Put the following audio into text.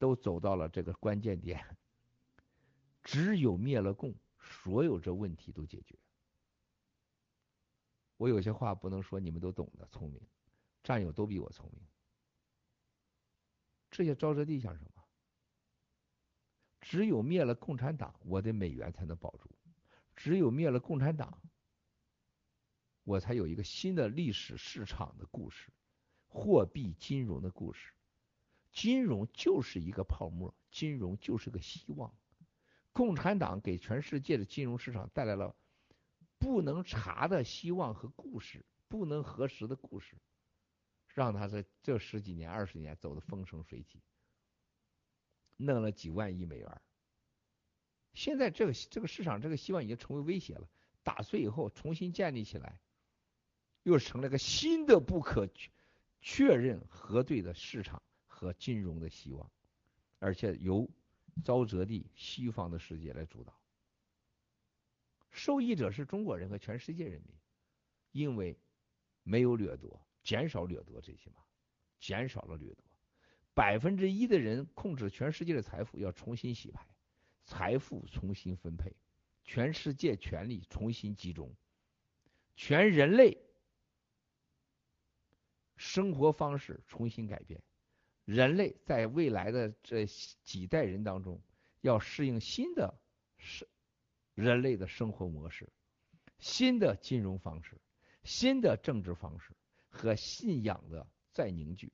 都走到了这个关键点。只有灭了共，所有这问题都解决。我有些话不能说，你们都懂得，聪明，战友都比我聪明。这些沼泽地像什么？只有灭了共产党，我的美元才能保住；只有灭了共产党，我才有一个新的历史市场的故事，货币金融的故事。金融就是一个泡沫，金融就是个希望。共产党给全世界的金融市场带来了不能查的希望和故事，不能核实的故事，让他在这十几年、二十年走的风生水起，弄了几万亿美元。现在这个这个市场这个希望已经成为威胁了，打碎以后重新建立起来，又成了个新的不可确认核对的市场和金融的希望，而且由。沼泽地，西方的世界来主导，受益者是中国人和全世界人民，因为没有掠夺，减少掠夺，最起码减少了掠夺。百分之一的人控制全世界的财富，要重新洗牌，财富重新分配，全世界权力重新集中，全人类生活方式重新改变。人类在未来的这几代人当中，要适应新的生人类的生活模式、新的金融方式、新的政治方式和信仰的再凝聚。